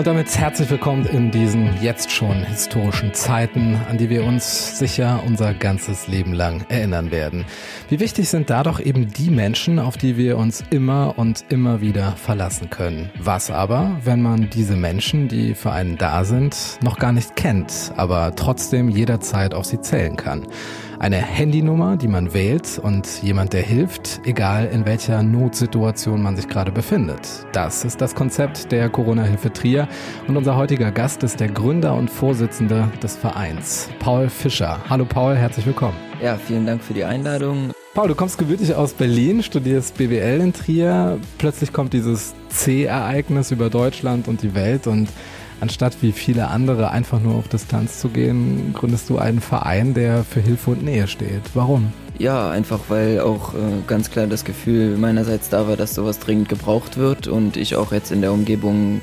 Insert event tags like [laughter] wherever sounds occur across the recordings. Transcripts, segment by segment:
Und damit herzlich willkommen in diesen jetzt schon historischen Zeiten, an die wir uns sicher unser ganzes Leben lang erinnern werden. Wie wichtig sind da doch eben die Menschen, auf die wir uns immer und immer wieder verlassen können. Was aber, wenn man diese Menschen, die für einen da sind, noch gar nicht kennt, aber trotzdem jederzeit auf sie zählen kann? Eine Handynummer, die man wählt und jemand, der hilft, egal in welcher Notsituation man sich gerade befindet. Das ist das Konzept der Corona-Hilfe Trier und unser heutiger Gast ist der Gründer und Vorsitzende des Vereins, Paul Fischer. Hallo Paul, herzlich willkommen. Ja, vielen Dank für die Einladung. Paul, du kommst gebürtig aus Berlin, studierst BWL in Trier. Plötzlich kommt dieses C-Ereignis über Deutschland und die Welt und Anstatt wie viele andere einfach nur auf Distanz zu gehen, gründest du einen Verein, der für Hilfe und Nähe steht. Warum? Ja, einfach weil auch äh, ganz klar das Gefühl meinerseits da war, dass sowas dringend gebraucht wird und ich auch jetzt in der Umgebung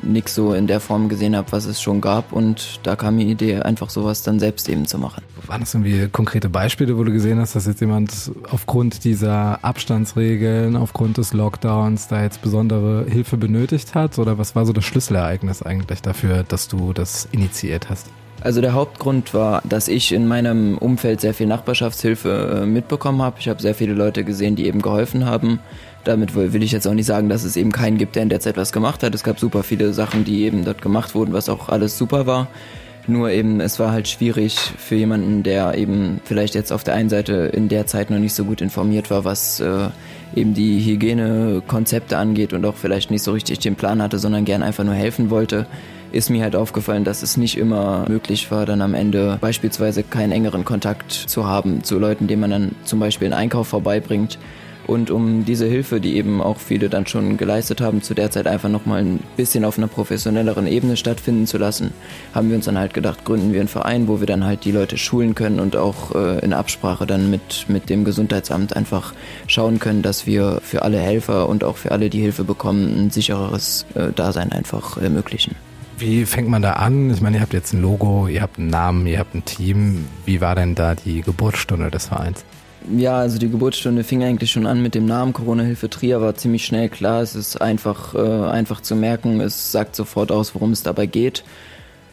nichts so in der Form gesehen habe, was es schon gab und da kam die Idee, einfach sowas dann selbst eben zu machen. Waren das irgendwie konkrete Beispiele, wo du gesehen hast, dass jetzt jemand aufgrund dieser Abstandsregeln, aufgrund des Lockdowns da jetzt besondere Hilfe benötigt hat oder was war so das Schlüsselereignis eigentlich dafür, dass du das initiiert hast? Also der Hauptgrund war, dass ich in meinem Umfeld sehr viel Nachbarschaftshilfe äh, mitbekommen habe. Ich habe sehr viele Leute gesehen, die eben geholfen haben. Damit will ich jetzt auch nicht sagen, dass es eben keinen gibt, der in der Zeit was gemacht hat. Es gab super viele Sachen, die eben dort gemacht wurden, was auch alles super war. Nur eben, es war halt schwierig für jemanden, der eben vielleicht jetzt auf der einen Seite in der Zeit noch nicht so gut informiert war, was äh, eben die Hygienekonzepte angeht und auch vielleicht nicht so richtig den Plan hatte, sondern gern einfach nur helfen wollte ist mir halt aufgefallen, dass es nicht immer möglich war, dann am Ende beispielsweise keinen engeren Kontakt zu haben zu Leuten, denen man dann zum Beispiel einen Einkauf vorbeibringt. Und um diese Hilfe, die eben auch viele dann schon geleistet haben, zu der Zeit einfach nochmal ein bisschen auf einer professionelleren Ebene stattfinden zu lassen, haben wir uns dann halt gedacht, gründen wir einen Verein, wo wir dann halt die Leute schulen können und auch äh, in Absprache dann mit, mit dem Gesundheitsamt einfach schauen können, dass wir für alle Helfer und auch für alle, die Hilfe bekommen, ein sichereres äh, Dasein einfach ermöglichen. Wie fängt man da an? Ich meine, ihr habt jetzt ein Logo, ihr habt einen Namen, ihr habt ein Team. Wie war denn da die Geburtsstunde des Vereins? Ja, also die Geburtsstunde fing eigentlich schon an mit dem Namen Corona-Hilfe Trier, war ziemlich schnell klar. Es ist einfach, äh, einfach zu merken. Es sagt sofort aus, worum es dabei geht.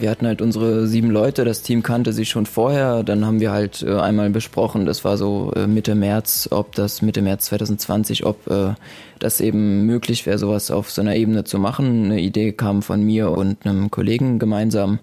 Wir hatten halt unsere sieben Leute, das Team kannte sich schon vorher. Dann haben wir halt äh, einmal besprochen, das war so äh, Mitte März, ob das Mitte März 2020, ob äh, das eben möglich wäre, sowas auf so einer Ebene zu machen. Eine Idee kam von mir und einem Kollegen gemeinsam.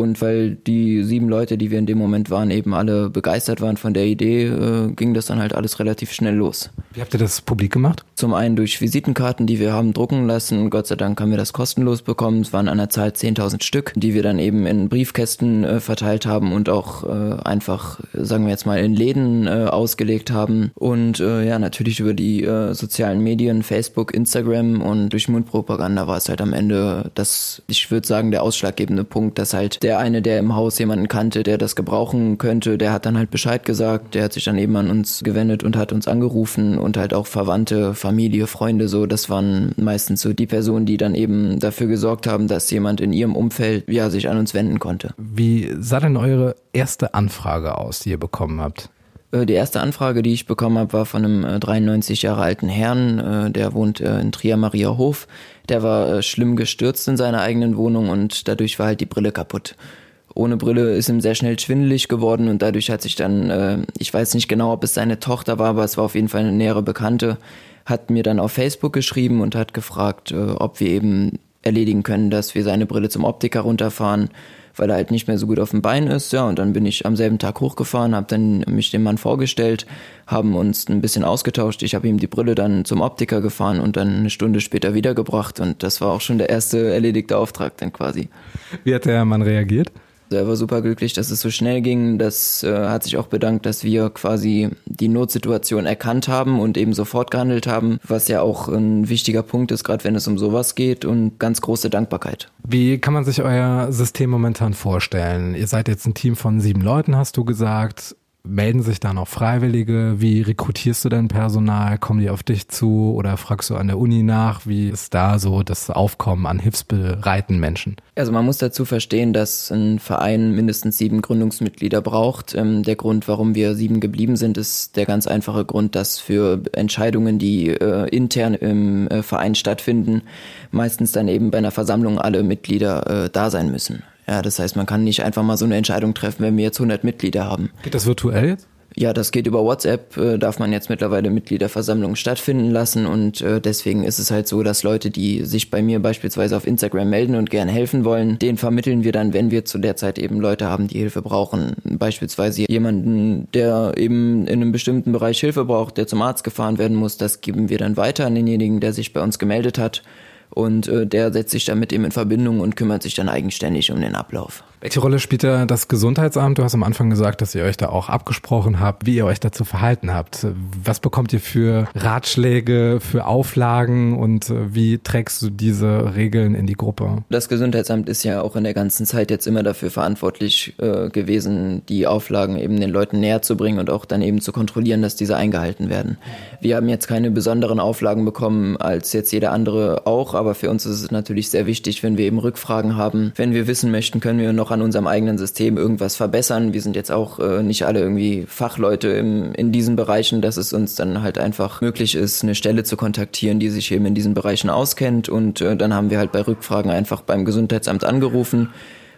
Und weil die sieben Leute, die wir in dem Moment waren, eben alle begeistert waren von der Idee, äh, ging das dann halt alles relativ schnell los. Wie habt ihr das publik gemacht? Zum einen durch Visitenkarten, die wir haben drucken lassen. Gott sei Dank haben wir das kostenlos bekommen. Es waren an der Zahl 10.000 Stück, die wir dann eben in Briefkästen äh, verteilt haben und auch äh, einfach, sagen wir jetzt mal, in Läden äh, ausgelegt haben. Und äh, ja, natürlich über die äh, sozialen Medien, Facebook, Instagram und durch Mundpropaganda war es halt am Ende das, ich würde sagen, der ausschlaggebende Punkt, dass halt der eine, der im Haus jemanden kannte, der das gebrauchen könnte, der hat dann halt Bescheid gesagt, der hat sich dann eben an uns gewendet und hat uns angerufen und halt auch Verwandte, Familie, Freunde so, das waren meistens so die Personen, die dann eben dafür gesorgt haben, dass jemand in ihrem Umfeld ja sich an uns wenden konnte. Wie sah denn eure erste Anfrage aus, die ihr bekommen habt? Äh, die erste Anfrage, die ich bekommen habe, war von einem 93 äh, Jahre alten Herrn, äh, der wohnt in Trier Maria Hof. Der war schlimm gestürzt in seiner eigenen Wohnung und dadurch war halt die Brille kaputt. Ohne Brille ist ihm sehr schnell schwindelig geworden und dadurch hat sich dann, ich weiß nicht genau, ob es seine Tochter war, aber es war auf jeden Fall eine nähere Bekannte, hat mir dann auf Facebook geschrieben und hat gefragt, ob wir eben erledigen können, dass wir seine Brille zum Optiker runterfahren weil er halt nicht mehr so gut auf dem Bein ist. Ja, und dann bin ich am selben Tag hochgefahren, habe dann mich dem Mann vorgestellt, haben uns ein bisschen ausgetauscht. Ich habe ihm die Brille dann zum Optiker gefahren und dann eine Stunde später wiedergebracht. Und das war auch schon der erste erledigte Auftrag dann quasi. Wie hat der Mann reagiert? Er war super glücklich, dass es so schnell ging. Das äh, hat sich auch bedankt, dass wir quasi die Notsituation erkannt haben und eben sofort gehandelt haben, was ja auch ein wichtiger Punkt ist, gerade wenn es um sowas geht und ganz große Dankbarkeit. Wie kann man sich euer System momentan vorstellen? Ihr seid jetzt ein Team von sieben Leuten, hast du gesagt. Melden sich da noch Freiwillige? Wie rekrutierst du denn Personal? Kommen die auf dich zu oder fragst du an der Uni nach? Wie ist da so das Aufkommen an hilfsbereiten Menschen? Also man muss dazu verstehen, dass ein Verein mindestens sieben Gründungsmitglieder braucht. Ähm, der Grund, warum wir sieben geblieben sind, ist der ganz einfache Grund, dass für Entscheidungen, die äh, intern im äh, Verein stattfinden, meistens dann eben bei einer Versammlung alle Mitglieder äh, da sein müssen. Ja, das heißt, man kann nicht einfach mal so eine Entscheidung treffen, wenn wir jetzt 100 Mitglieder haben. Geht das virtuell jetzt? Ja, das geht über WhatsApp, äh, darf man jetzt mittlerweile Mitgliederversammlungen stattfinden lassen und äh, deswegen ist es halt so, dass Leute, die sich bei mir beispielsweise auf Instagram melden und gerne helfen wollen, den vermitteln wir dann, wenn wir zu der Zeit eben Leute haben, die Hilfe brauchen. Beispielsweise jemanden, der eben in einem bestimmten Bereich Hilfe braucht, der zum Arzt gefahren werden muss, das geben wir dann weiter an denjenigen, der sich bei uns gemeldet hat und äh, der setzt sich dann mit ihm in Verbindung und kümmert sich dann eigenständig um den Ablauf. Welche Rolle spielt da das Gesundheitsamt? Du hast am Anfang gesagt, dass ihr euch da auch abgesprochen habt, wie ihr euch dazu verhalten habt. Was bekommt ihr für Ratschläge, für Auflagen und äh, wie trägst du diese Regeln in die Gruppe? Das Gesundheitsamt ist ja auch in der ganzen Zeit jetzt immer dafür verantwortlich äh, gewesen, die Auflagen eben den Leuten näher zu bringen und auch dann eben zu kontrollieren, dass diese eingehalten werden. Wir haben jetzt keine besonderen Auflagen bekommen als jetzt jeder andere auch, aber für uns ist es natürlich sehr wichtig, wenn wir eben Rückfragen haben. Wenn wir wissen möchten, können wir noch an unserem eigenen System irgendwas verbessern. Wir sind jetzt auch äh, nicht alle irgendwie Fachleute im, in diesen Bereichen, dass es uns dann halt einfach möglich ist, eine Stelle zu kontaktieren, die sich eben in diesen Bereichen auskennt. Und äh, dann haben wir halt bei Rückfragen einfach beim Gesundheitsamt angerufen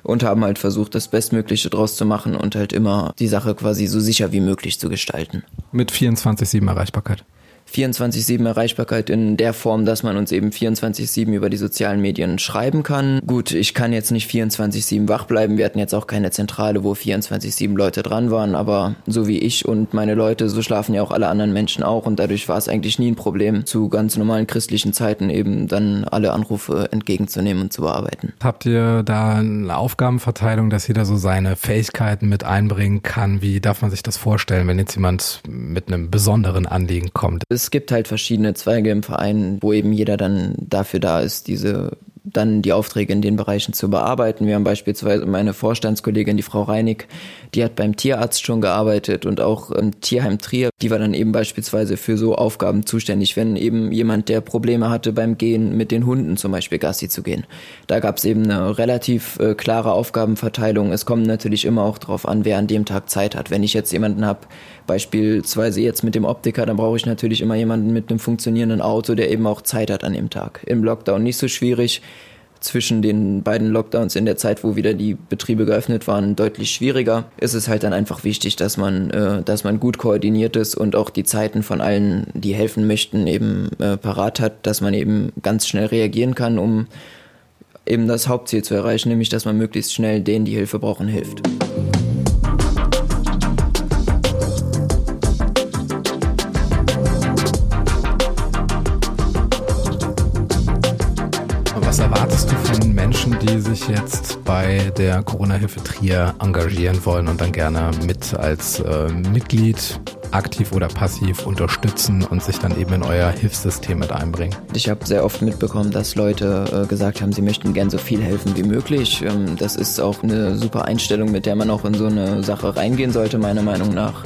und haben halt versucht, das Bestmögliche draus zu machen und halt immer die Sache quasi so sicher wie möglich zu gestalten. Mit 24-7 Erreichbarkeit. 24-7 Erreichbarkeit in der Form, dass man uns eben 24-7 über die sozialen Medien schreiben kann. Gut, ich kann jetzt nicht 24-7 wach bleiben. Wir hatten jetzt auch keine Zentrale, wo 24-7 Leute dran waren, aber so wie ich und meine Leute, so schlafen ja auch alle anderen Menschen auch und dadurch war es eigentlich nie ein Problem, zu ganz normalen christlichen Zeiten eben dann alle Anrufe entgegenzunehmen und zu bearbeiten. Habt ihr da eine Aufgabenverteilung, dass jeder so seine Fähigkeiten mit einbringen kann? Wie darf man sich das vorstellen, wenn jetzt jemand mit einem besonderen Anliegen kommt? Es gibt halt verschiedene Zweige im Verein, wo eben jeder dann dafür da ist, diese dann die Aufträge in den Bereichen zu bearbeiten. Wir haben beispielsweise meine Vorstandskollegin, die Frau Reinig, die hat beim Tierarzt schon gearbeitet und auch im Tierheim Trier. Die war dann eben beispielsweise für so Aufgaben zuständig, wenn eben jemand, der Probleme hatte beim Gehen mit den Hunden zum Beispiel Gassi zu gehen. Da gab es eben eine relativ äh, klare Aufgabenverteilung. Es kommt natürlich immer auch darauf an, wer an dem Tag Zeit hat. Wenn ich jetzt jemanden habe, beispielsweise jetzt mit dem Optiker, dann brauche ich natürlich immer jemanden mit einem funktionierenden Auto, der eben auch Zeit hat an dem Tag. Im Lockdown nicht so schwierig zwischen den beiden Lockdowns in der Zeit, wo wieder die Betriebe geöffnet waren, deutlich schwieriger. Ist es halt dann einfach wichtig, dass man, äh, dass man gut koordiniert ist und auch die Zeiten von allen, die helfen möchten, eben äh, parat hat, dass man eben ganz schnell reagieren kann, um eben das Hauptziel zu erreichen, nämlich dass man möglichst schnell denen, die Hilfe brauchen, hilft. Sich jetzt bei der Corona-Hilfe Trier engagieren wollen und dann gerne mit als äh, Mitglied aktiv oder passiv unterstützen und sich dann eben in euer Hilfssystem mit einbringen? Ich habe sehr oft mitbekommen, dass Leute äh, gesagt haben, sie möchten gern so viel helfen wie möglich. Ähm, das ist auch eine super Einstellung, mit der man auch in so eine Sache reingehen sollte, meiner Meinung nach.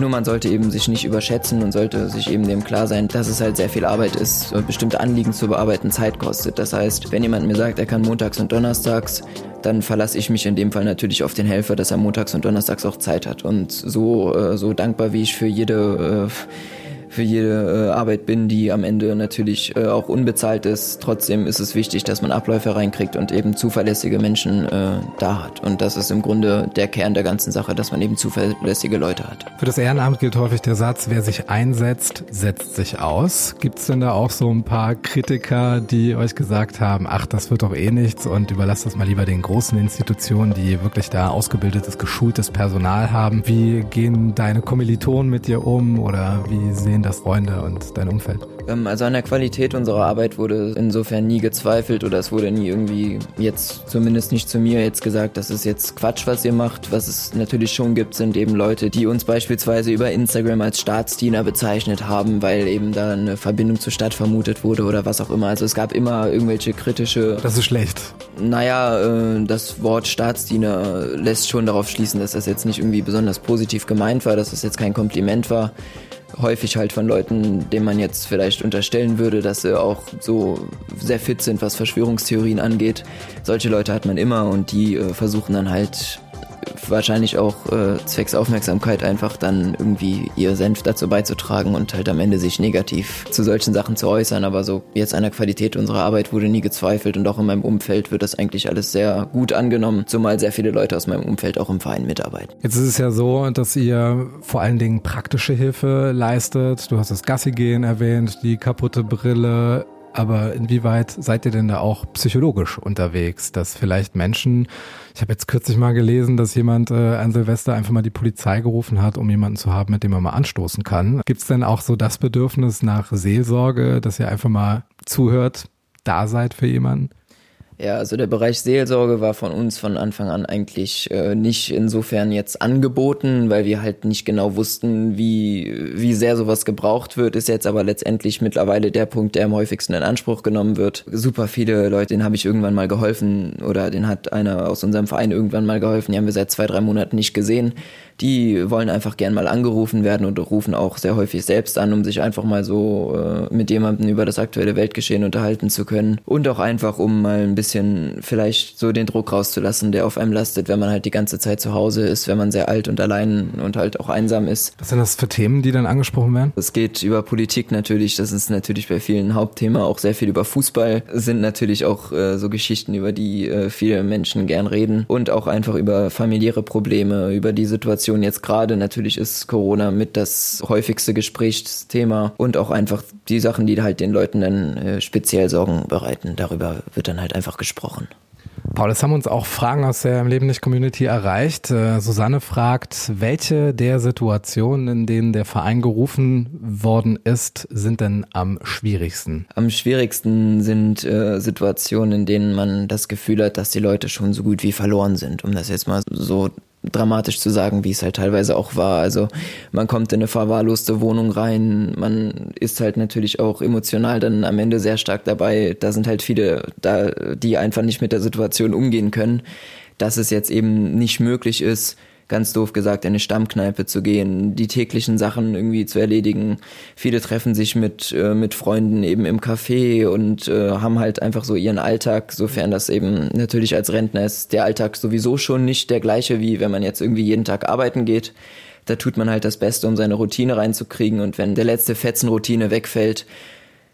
Nur man sollte eben sich nicht überschätzen und sollte sich eben dem klar sein, dass es halt sehr viel Arbeit ist, bestimmte Anliegen zu bearbeiten Zeit kostet. Das heißt, wenn jemand mir sagt, er kann montags und donnerstags, dann verlasse ich mich in dem Fall natürlich auf den Helfer, dass er montags und donnerstags auch Zeit hat. Und so, äh, so dankbar wie ich für jede äh, für jede äh, Arbeit bin, die am Ende natürlich äh, auch unbezahlt ist. Trotzdem ist es wichtig, dass man Abläufe reinkriegt und eben zuverlässige Menschen äh, da hat. Und das ist im Grunde der Kern der ganzen Sache, dass man eben zuverlässige Leute hat. Für das Ehrenamt gilt häufig der Satz, wer sich einsetzt, setzt sich aus. Gibt es denn da auch so ein paar Kritiker, die euch gesagt haben, ach, das wird doch eh nichts und überlasst das mal lieber den großen Institutionen, die wirklich da ausgebildetes, geschultes Personal haben. Wie gehen deine Kommilitonen mit dir um oder wie sehen das Freunde und dein Umfeld? Ähm, also an der Qualität unserer Arbeit wurde insofern nie gezweifelt oder es wurde nie irgendwie jetzt zumindest nicht zu mir jetzt gesagt, das ist jetzt Quatsch, was ihr macht. Was es natürlich schon gibt, sind eben Leute, die uns beispielsweise über Instagram als Staatsdiener bezeichnet haben, weil eben da eine Verbindung zur Stadt vermutet wurde oder was auch immer. Also es gab immer irgendwelche kritische. Das ist schlecht. Naja, äh, das Wort Staatsdiener lässt schon darauf schließen, dass das jetzt nicht irgendwie besonders positiv gemeint war, dass das jetzt kein Kompliment war häufig halt von Leuten, denen man jetzt vielleicht unterstellen würde, dass sie auch so sehr fit sind, was Verschwörungstheorien angeht. Solche Leute hat man immer und die äh, versuchen dann halt wahrscheinlich auch äh, zwecks Aufmerksamkeit einfach dann irgendwie ihr Senf dazu beizutragen und halt am Ende sich negativ zu solchen Sachen zu äußern. Aber so jetzt an der Qualität unserer Arbeit wurde nie gezweifelt und auch in meinem Umfeld wird das eigentlich alles sehr gut angenommen, zumal sehr viele Leute aus meinem Umfeld auch im Verein mitarbeiten. Jetzt ist es ja so, dass ihr vor allen Dingen praktische Hilfe leistet. Du hast das Gassi gehen erwähnt, die kaputte Brille. Aber inwieweit seid ihr denn da auch psychologisch unterwegs, dass vielleicht Menschen, ich habe jetzt kürzlich mal gelesen, dass jemand äh, an Silvester einfach mal die Polizei gerufen hat, um jemanden zu haben, mit dem man mal anstoßen kann. Gibt es denn auch so das Bedürfnis nach Seelsorge, dass ihr einfach mal zuhört, da seid für jemanden? Ja, also der Bereich Seelsorge war von uns von Anfang an eigentlich äh, nicht insofern jetzt angeboten, weil wir halt nicht genau wussten, wie, wie sehr sowas gebraucht wird, ist jetzt aber letztendlich mittlerweile der Punkt, der am häufigsten in Anspruch genommen wird. Super viele Leute, denen habe ich irgendwann mal geholfen oder den hat einer aus unserem Verein irgendwann mal geholfen, die haben wir seit zwei, drei Monaten nicht gesehen die wollen einfach gern mal angerufen werden und rufen auch sehr häufig selbst an, um sich einfach mal so äh, mit jemandem über das aktuelle Weltgeschehen unterhalten zu können. Und auch einfach, um mal ein bisschen vielleicht so den Druck rauszulassen, der auf einem lastet, wenn man halt die ganze Zeit zu Hause ist, wenn man sehr alt und allein und halt auch einsam ist. Was sind das für Themen, die dann angesprochen werden? Es geht über Politik natürlich, das ist natürlich bei vielen Hauptthema, auch sehr viel über Fußball, es sind natürlich auch äh, so Geschichten, über die äh, viele Menschen gern reden und auch einfach über familiäre Probleme, über die Situation Situation jetzt gerade. Natürlich ist Corona mit das häufigste Gesprächsthema und auch einfach die Sachen, die halt den Leuten dann äh, speziell Sorgen bereiten. Darüber wird dann halt einfach gesprochen. Paul, es haben uns auch Fragen aus der Leben nicht Community erreicht. Äh, Susanne fragt, welche der Situationen, in denen der Verein gerufen worden ist, sind denn am schwierigsten? Am schwierigsten sind äh, Situationen, in denen man das Gefühl hat, dass die Leute schon so gut wie verloren sind, um das jetzt mal so dramatisch zu sagen, wie es halt teilweise auch war. Also man kommt in eine verwahrloste Wohnung rein, man ist halt natürlich auch emotional dann am Ende sehr stark dabei. Da sind halt viele da, die einfach nicht mit der Situation umgehen können, dass es jetzt eben nicht möglich ist, ganz doof gesagt, in eine Stammkneipe zu gehen, die täglichen Sachen irgendwie zu erledigen. Viele treffen sich mit, äh, mit Freunden eben im Café und äh, haben halt einfach so ihren Alltag, sofern das eben natürlich als Rentner ist, der Alltag sowieso schon nicht der gleiche, wie wenn man jetzt irgendwie jeden Tag arbeiten geht. Da tut man halt das Beste, um seine Routine reinzukriegen und wenn der letzte Fetzen Routine wegfällt,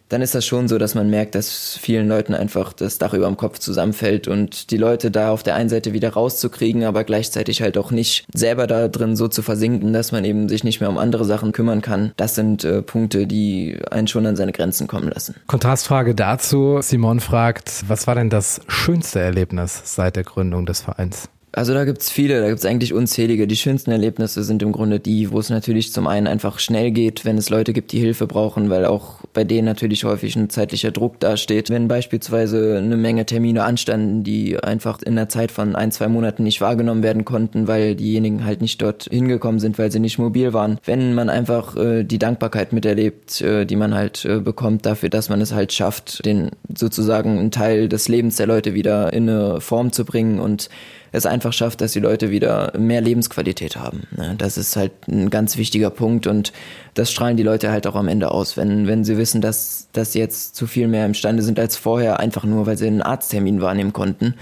dann ist das schon so, dass man merkt, dass vielen Leuten einfach das Dach über dem Kopf zusammenfällt und die Leute da auf der einen Seite wieder rauszukriegen, aber gleichzeitig halt auch nicht selber da drin so zu versinken, dass man eben sich nicht mehr um andere Sachen kümmern kann. Das sind äh, Punkte, die einen schon an seine Grenzen kommen lassen. Kontrastfrage dazu. Simon fragt, was war denn das schönste Erlebnis seit der Gründung des Vereins? Also da gibt's viele, da gibt's eigentlich unzählige. Die schönsten Erlebnisse sind im Grunde die, wo es natürlich zum einen einfach schnell geht, wenn es Leute gibt, die Hilfe brauchen, weil auch bei denen natürlich häufig ein zeitlicher Druck dasteht. Wenn beispielsweise eine Menge Termine anstanden, die einfach in der Zeit von ein, zwei Monaten nicht wahrgenommen werden konnten, weil diejenigen halt nicht dort hingekommen sind, weil sie nicht mobil waren. Wenn man einfach äh, die Dankbarkeit miterlebt, äh, die man halt äh, bekommt dafür, dass man es halt schafft, den sozusagen einen Teil des Lebens der Leute wieder in eine Form zu bringen und es einfach schafft, dass die Leute wieder mehr Lebensqualität haben. Ne? Das ist halt ein ganz wichtiger Punkt und das strahlen die Leute halt auch am Ende aus, wenn, wenn sie wissen, dass, dass sie jetzt zu viel mehr imstande sind als vorher, einfach nur, weil sie einen Arzttermin wahrnehmen konnten.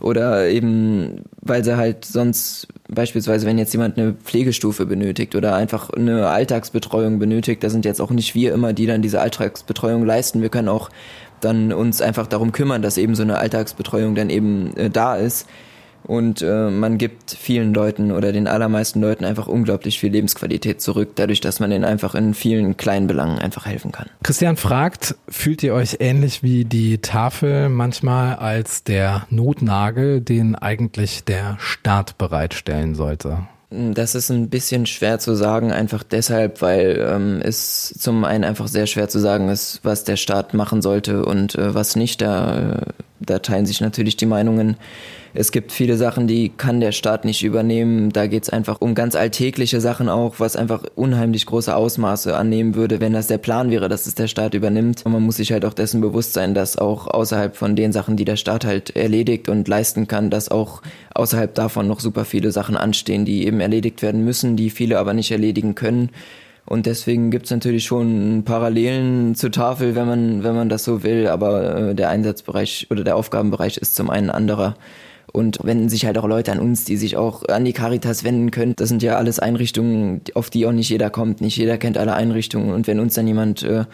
Oder eben, weil sie halt sonst beispielsweise, wenn jetzt jemand eine Pflegestufe benötigt oder einfach eine Alltagsbetreuung benötigt, da sind jetzt auch nicht wir immer, die dann diese Alltagsbetreuung leisten. Wir können auch dann uns einfach darum kümmern, dass eben so eine Alltagsbetreuung dann eben äh, da ist. Und äh, man gibt vielen Leuten oder den allermeisten Leuten einfach unglaublich viel Lebensqualität zurück, dadurch, dass man ihnen einfach in vielen kleinen Belangen einfach helfen kann. Christian fragt, fühlt ihr euch ähnlich wie die Tafel manchmal als der Notnagel, den eigentlich der Staat bereitstellen sollte? Das ist ein bisschen schwer zu sagen, einfach deshalb, weil ähm, es zum einen einfach sehr schwer zu sagen ist, was der Staat machen sollte und äh, was nicht. Da, äh, da teilen sich natürlich die Meinungen. Es gibt viele Sachen, die kann der Staat nicht übernehmen. Da geht es einfach um ganz alltägliche Sachen auch, was einfach unheimlich große Ausmaße annehmen würde, wenn das der Plan wäre, dass es der Staat übernimmt. Und man muss sich halt auch dessen bewusst sein, dass auch außerhalb von den Sachen, die der Staat halt erledigt und leisten kann, dass auch außerhalb davon noch super viele Sachen anstehen, die eben erledigt werden müssen, die viele aber nicht erledigen können. Und deswegen gibt's natürlich schon Parallelen zur Tafel, wenn man, wenn man das so will, aber äh, der Einsatzbereich oder der Aufgabenbereich ist zum einen anderer. Und wenden sich halt auch Leute an uns, die sich auch an die Caritas wenden können. Das sind ja alles Einrichtungen, auf die auch nicht jeder kommt. Nicht jeder kennt alle Einrichtungen. Und wenn uns dann jemand äh,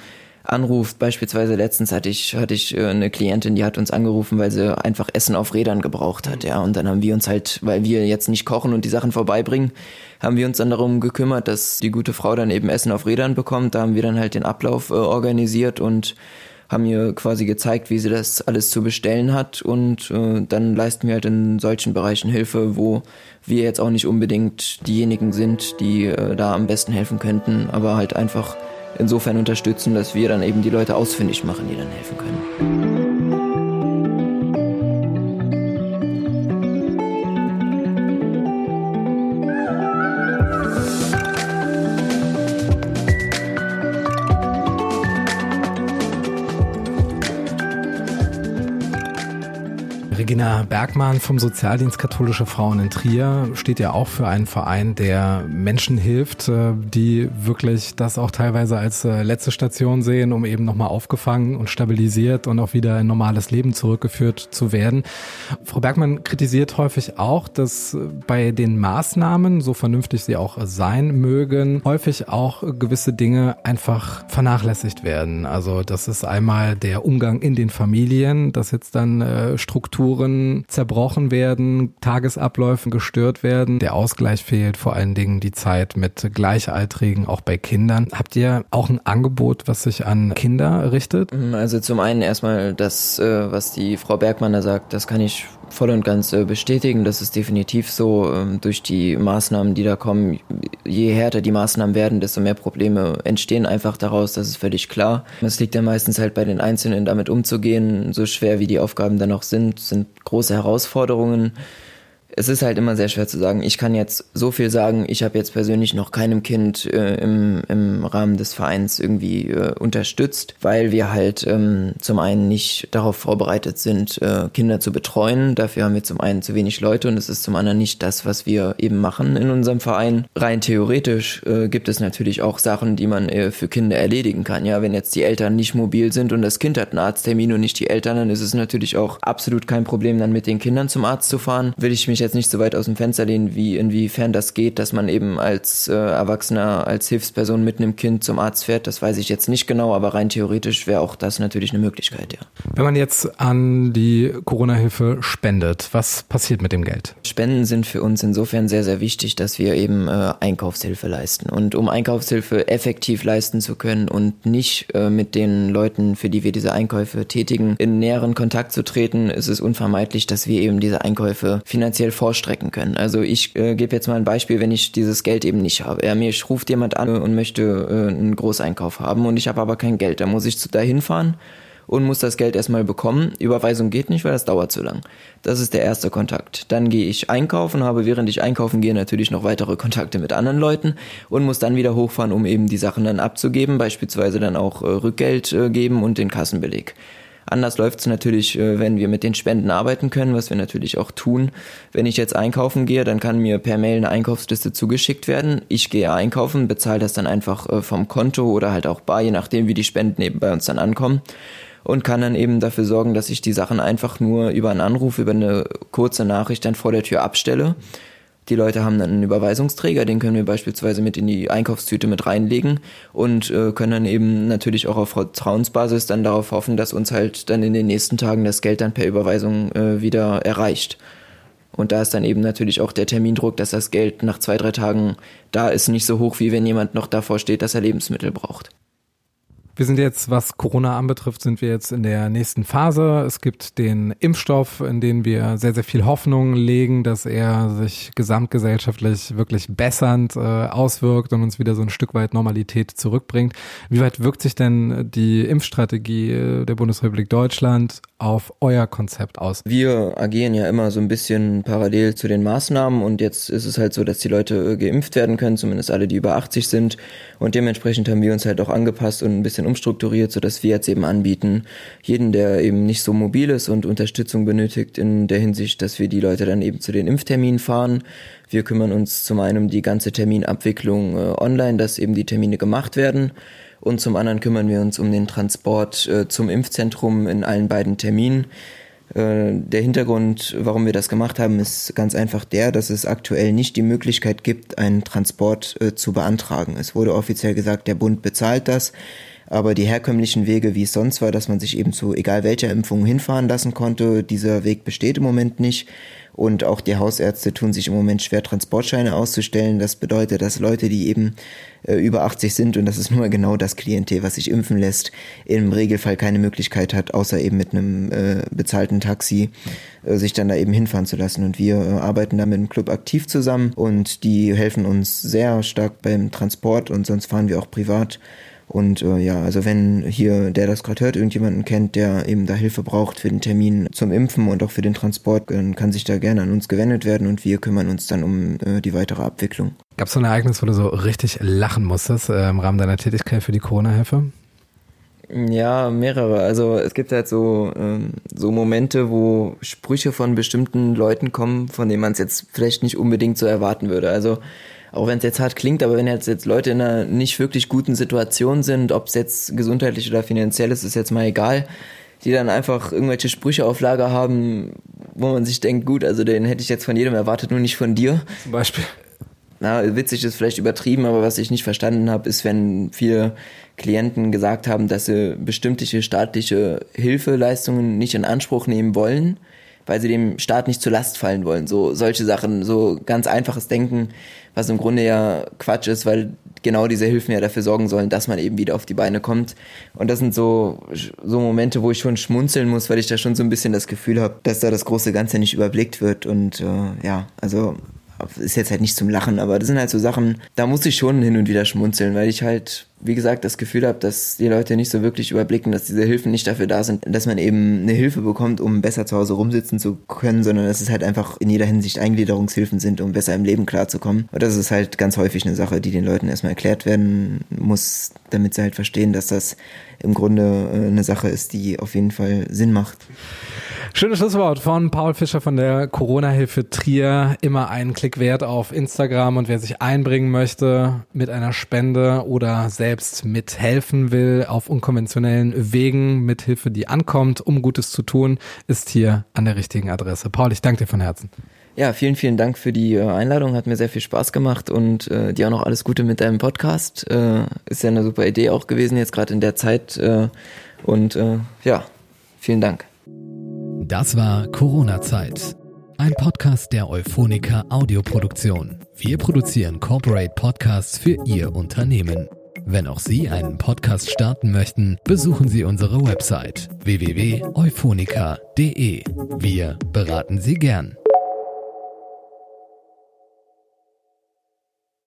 anruft, beispielsweise letztens hatte ich, hatte ich äh, eine Klientin, die hat uns angerufen, weil sie einfach Essen auf Rädern gebraucht hat, ja. Und dann haben wir uns halt, weil wir jetzt nicht kochen und die Sachen vorbeibringen, haben wir uns dann darum gekümmert, dass die gute Frau dann eben Essen auf Rädern bekommt. Da haben wir dann halt den Ablauf äh, organisiert und haben ihr quasi gezeigt, wie sie das alles zu bestellen hat und äh, dann leisten wir halt in solchen Bereichen Hilfe, wo wir jetzt auch nicht unbedingt diejenigen sind, die äh, da am besten helfen könnten, aber halt einfach insofern unterstützen, dass wir dann eben die Leute ausfindig machen, die dann helfen können. Regina Bergmann vom Sozialdienst Katholische Frauen in Trier steht ja auch für einen Verein, der Menschen hilft, äh, die wirklich das auch teilweise als äh, letzte Station sehen, um eben nochmal aufgefangen und stabilisiert und auch wieder in normales Leben zurückgeführt zu werden. Frau Bergmann kritisiert häufig auch, dass bei den Maßnahmen, so vernünftig sie auch sein mögen, häufig auch gewisse Dinge einfach vernachlässigt werden. Also das ist einmal der Umgang in den Familien, dass jetzt dann äh, Strukturen Strukturen zerbrochen werden, Tagesabläufen gestört werden, der Ausgleich fehlt, vor allen Dingen die Zeit mit Gleichaltrigen, auch bei Kindern. Habt ihr auch ein Angebot, was sich an Kinder richtet? Also zum einen erstmal das, äh, was die Frau Bergmann da sagt, das kann ich voll und ganz äh, bestätigen. Das ist definitiv so. Ähm, durch die Maßnahmen, die da kommen, je härter die Maßnahmen werden, desto mehr Probleme entstehen einfach daraus. Das ist völlig klar. Es liegt ja meistens halt bei den Einzelnen, damit umzugehen. So schwer wie die Aufgaben dann auch sind, sind große Herausforderungen es ist halt immer sehr schwer zu sagen. Ich kann jetzt so viel sagen, ich habe jetzt persönlich noch keinem Kind äh, im, im Rahmen des Vereins irgendwie äh, unterstützt, weil wir halt ähm, zum einen nicht darauf vorbereitet sind, äh, Kinder zu betreuen. Dafür haben wir zum einen zu wenig Leute und es ist zum anderen nicht das, was wir eben machen in unserem Verein. Rein theoretisch äh, gibt es natürlich auch Sachen, die man äh, für Kinder erledigen kann. Ja, wenn jetzt die Eltern nicht mobil sind und das Kind hat einen Arzttermin und nicht die Eltern, dann ist es natürlich auch absolut kein Problem, dann mit den Kindern zum Arzt zu fahren. Will ich mich jetzt nicht so weit aus dem Fenster lehnen, wie inwiefern das geht, dass man eben als äh, Erwachsener, als Hilfsperson mit einem Kind zum Arzt fährt. Das weiß ich jetzt nicht genau, aber rein theoretisch wäre auch das natürlich eine Möglichkeit, ja. Wenn man jetzt an die Corona-Hilfe spendet, was passiert mit dem Geld? Spenden sind für uns insofern sehr, sehr wichtig, dass wir eben äh, Einkaufshilfe leisten. Und um Einkaufshilfe effektiv leisten zu können und nicht äh, mit den Leuten, für die wir diese Einkäufe tätigen, in näheren Kontakt zu treten, ist es unvermeidlich, dass wir eben diese Einkäufe finanziell vorstrecken können. Also ich äh, gebe jetzt mal ein Beispiel, wenn ich dieses Geld eben nicht habe. Ja, mir ruft jemand an und möchte äh, einen Großeinkauf haben und ich habe aber kein Geld. Da muss ich da hinfahren und muss das Geld erstmal bekommen. Überweisung geht nicht, weil das dauert zu lang. Das ist der erste Kontakt. Dann gehe ich einkaufen, habe während ich einkaufen gehe natürlich noch weitere Kontakte mit anderen Leuten und muss dann wieder hochfahren, um eben die Sachen dann abzugeben, beispielsweise dann auch äh, Rückgeld äh, geben und den Kassenbeleg. Anders läuft es natürlich, äh, wenn wir mit den Spenden arbeiten können, was wir natürlich auch tun. Wenn ich jetzt einkaufen gehe, dann kann mir per Mail eine Einkaufsliste zugeschickt werden. Ich gehe einkaufen, bezahle das dann einfach äh, vom Konto oder halt auch bar, je nachdem, wie die Spenden eben bei uns dann ankommen und kann dann eben dafür sorgen, dass ich die Sachen einfach nur über einen Anruf, über eine kurze Nachricht dann vor der Tür abstelle die Leute haben dann einen Überweisungsträger, den können wir beispielsweise mit in die Einkaufstüte mit reinlegen und äh, können dann eben natürlich auch auf Vertrauensbasis dann darauf hoffen, dass uns halt dann in den nächsten Tagen das Geld dann per Überweisung äh, wieder erreicht. Und da ist dann eben natürlich auch der Termindruck, dass das Geld nach zwei, drei Tagen da ist, nicht so hoch, wie wenn jemand noch davor steht, dass er Lebensmittel braucht. Wir sind jetzt, was Corona anbetrifft, sind wir jetzt in der nächsten Phase. Es gibt den Impfstoff, in den wir sehr, sehr viel Hoffnung legen, dass er sich gesamtgesellschaftlich wirklich bessernd äh, auswirkt und uns wieder so ein Stück weit Normalität zurückbringt. Wie weit wirkt sich denn die Impfstrategie äh, der Bundesrepublik Deutschland auf euer Konzept aus? Wir agieren ja immer so ein bisschen parallel zu den Maßnahmen und jetzt ist es halt so, dass die Leute äh, geimpft werden können, zumindest alle, die über 80 sind und dementsprechend haben wir uns halt auch angepasst und ein bisschen bisschen umstrukturiert, sodass wir jetzt eben anbieten, jeden, der eben nicht so mobil ist und Unterstützung benötigt in der Hinsicht, dass wir die Leute dann eben zu den Impfterminen fahren. Wir kümmern uns zum einen um die ganze Terminabwicklung äh, online, dass eben die Termine gemacht werden. Und zum anderen kümmern wir uns um den Transport äh, zum Impfzentrum in allen beiden Terminen. Äh, der Hintergrund, warum wir das gemacht haben, ist ganz einfach der, dass es aktuell nicht die Möglichkeit gibt, einen Transport äh, zu beantragen. Es wurde offiziell gesagt, der Bund bezahlt das. Aber die herkömmlichen Wege, wie es sonst war, dass man sich eben zu egal welcher Impfung hinfahren lassen konnte, dieser Weg besteht im Moment nicht. Und auch die Hausärzte tun sich im Moment schwer, Transportscheine auszustellen. Das bedeutet, dass Leute, die eben äh, über 80 sind, und das ist nur [laughs] genau das Klientel, was sich impfen lässt, im Regelfall keine Möglichkeit hat, außer eben mit einem äh, bezahlten Taxi, äh, sich dann da eben hinfahren zu lassen. Und wir äh, arbeiten da mit dem Club aktiv zusammen und die helfen uns sehr stark beim Transport und sonst fahren wir auch privat und äh, ja, also wenn hier, der das gerade hört, irgendjemanden kennt, der eben da Hilfe braucht für den Termin zum Impfen und auch für den Transport, dann kann sich da gerne an uns gewendet werden und wir kümmern uns dann um äh, die weitere Abwicklung. Gab es so ein Ereignis, wo du so richtig lachen musstest äh, im Rahmen deiner Tätigkeit für die Corona-Hilfe? Ja, mehrere. Also es gibt halt so, ähm, so Momente, wo Sprüche von bestimmten Leuten kommen, von denen man es jetzt vielleicht nicht unbedingt so erwarten würde. Also auch wenn es jetzt hart klingt, aber wenn jetzt, jetzt Leute in einer nicht wirklich guten Situation sind, ob es jetzt gesundheitlich oder finanziell ist, ist jetzt mal egal, die dann einfach irgendwelche Sprüche auf Lager haben, wo man sich denkt, gut, also den hätte ich jetzt von jedem erwartet, nur nicht von dir. Zum Beispiel. Na, witzig ist vielleicht übertrieben, aber was ich nicht verstanden habe, ist, wenn viele Klienten gesagt haben, dass sie bestimmte staatliche Hilfeleistungen nicht in Anspruch nehmen wollen, weil sie dem Staat nicht zur Last fallen wollen. So solche Sachen, so ganz einfaches Denken, was im Grunde ja Quatsch ist, weil genau diese Hilfen ja dafür sorgen sollen, dass man eben wieder auf die Beine kommt. Und das sind so, so Momente, wo ich schon schmunzeln muss, weil ich da schon so ein bisschen das Gefühl habe, dass da das große Ganze nicht überblickt wird. Und äh, ja, also ist jetzt halt nicht zum Lachen, aber das sind halt so Sachen, da muss ich schon hin und wieder schmunzeln, weil ich halt, wie gesagt, das Gefühl habe, dass die Leute nicht so wirklich überblicken, dass diese Hilfen nicht dafür da sind, dass man eben eine Hilfe bekommt, um besser zu Hause rumsitzen zu können, sondern dass es halt einfach in jeder Hinsicht Eingliederungshilfen sind, um besser im Leben klarzukommen. Und das ist halt ganz häufig eine Sache, die den Leuten erstmal erklärt werden muss, damit sie halt verstehen, dass das im Grunde äh, eine Sache ist, die auf jeden Fall Sinn macht. Schönes Schlusswort von Paul Fischer von der Corona-Hilfe Trier. Immer einen Klick wert auf Instagram und wer sich einbringen möchte mit einer Spende oder selbst mithelfen will auf unkonventionellen Wegen mit Hilfe, die ankommt, um Gutes zu tun, ist hier an der richtigen Adresse. Paul, ich danke dir von Herzen. Ja, vielen, vielen Dank für die äh, Einladung. Hat mir sehr viel Spaß gemacht und äh, dir auch noch alles Gute mit deinem Podcast. Äh, ist ja eine super Idee auch gewesen, jetzt gerade in der Zeit. Äh, und äh, ja, vielen Dank. Das war Corona-Zeit. Ein Podcast der Euphonica Audioproduktion. Wir produzieren Corporate Podcasts für Ihr Unternehmen. Wenn auch Sie einen Podcast starten möchten, besuchen Sie unsere Website www.euphonica.de. Wir beraten Sie gern.